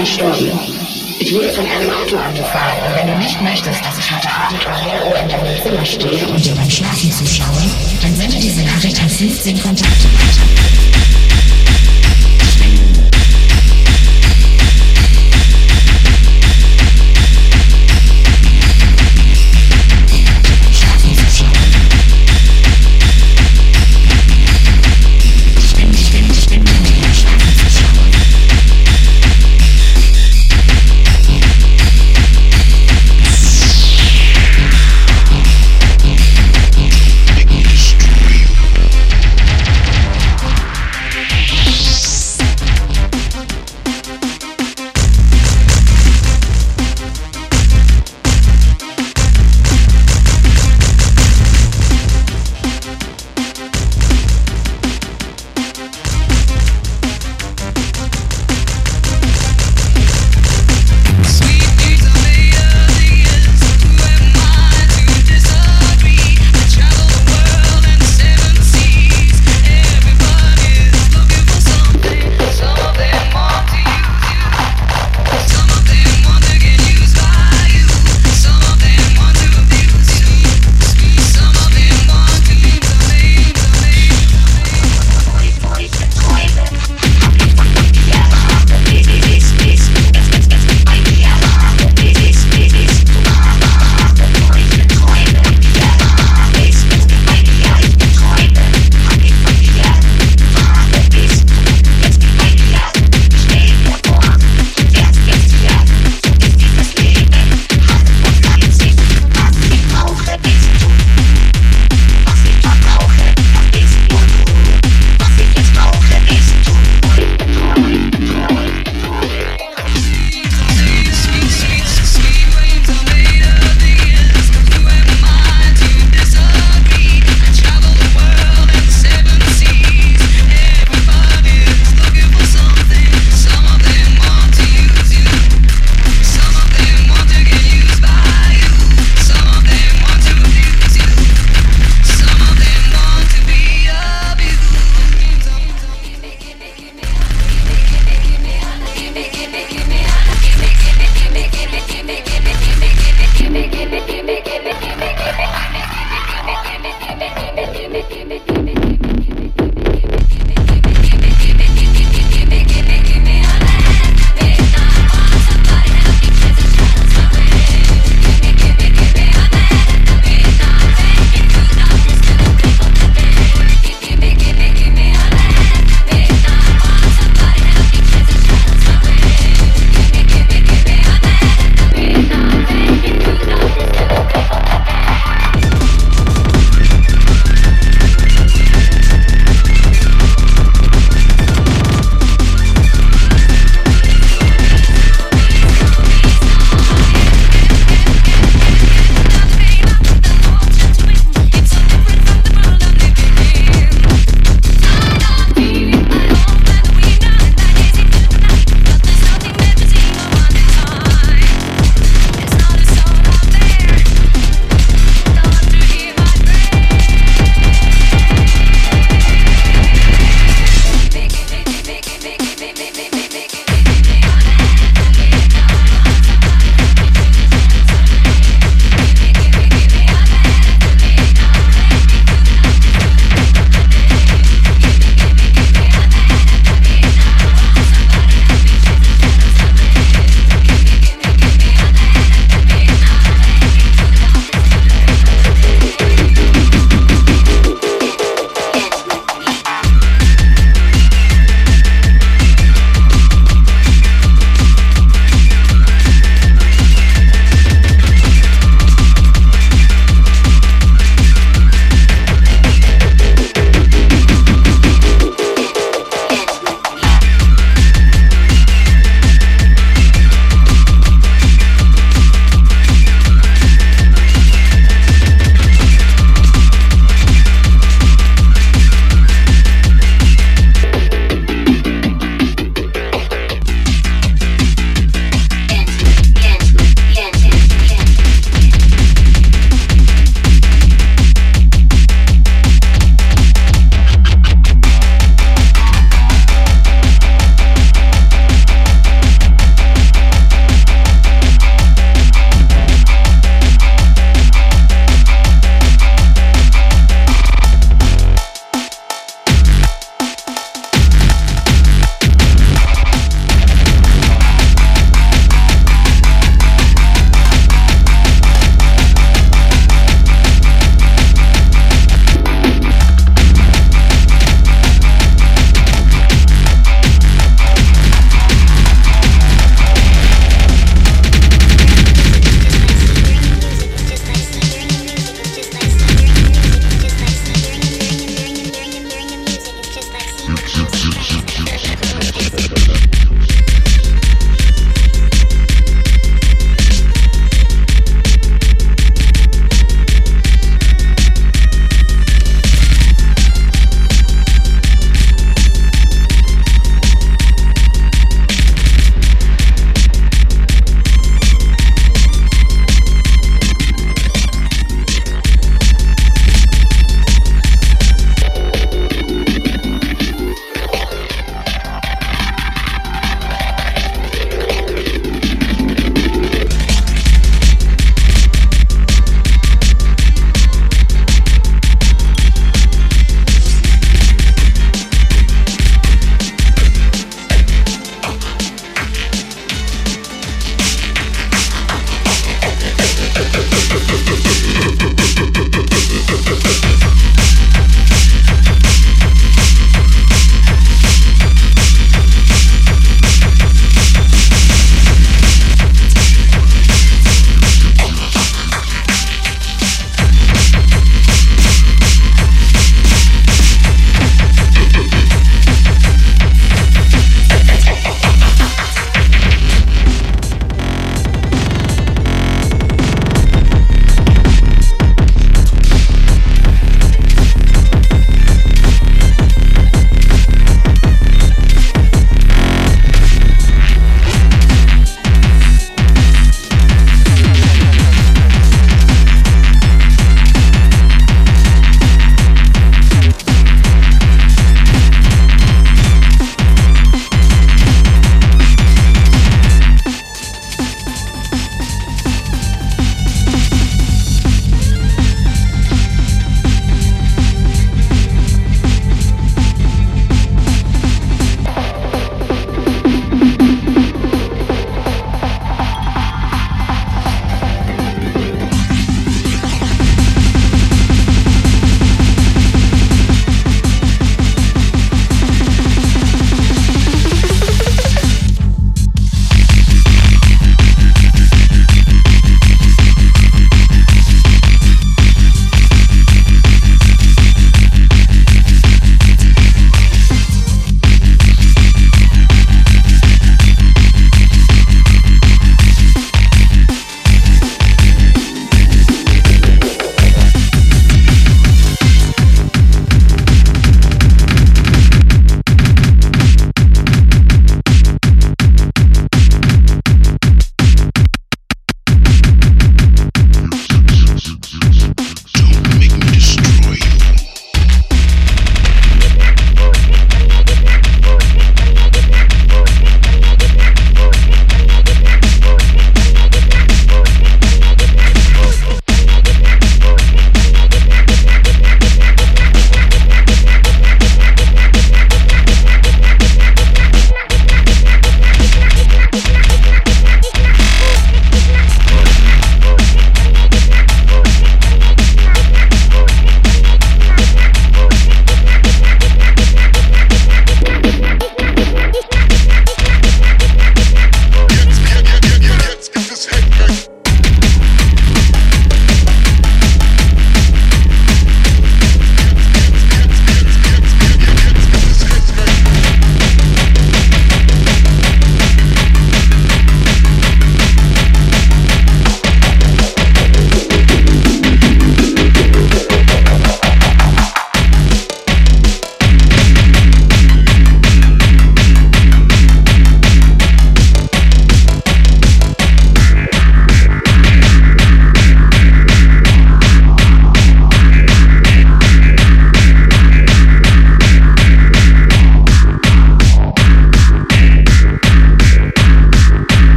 verstorben. Ich wurde von einem Auto angefahren und wenn du nicht möchtest, dass ich heute Abend um 0 Uhr in deinem Zimmer stehe und dir beim Schlafen zuschaue, dann sende diese Nachricht an 15 Kontakte.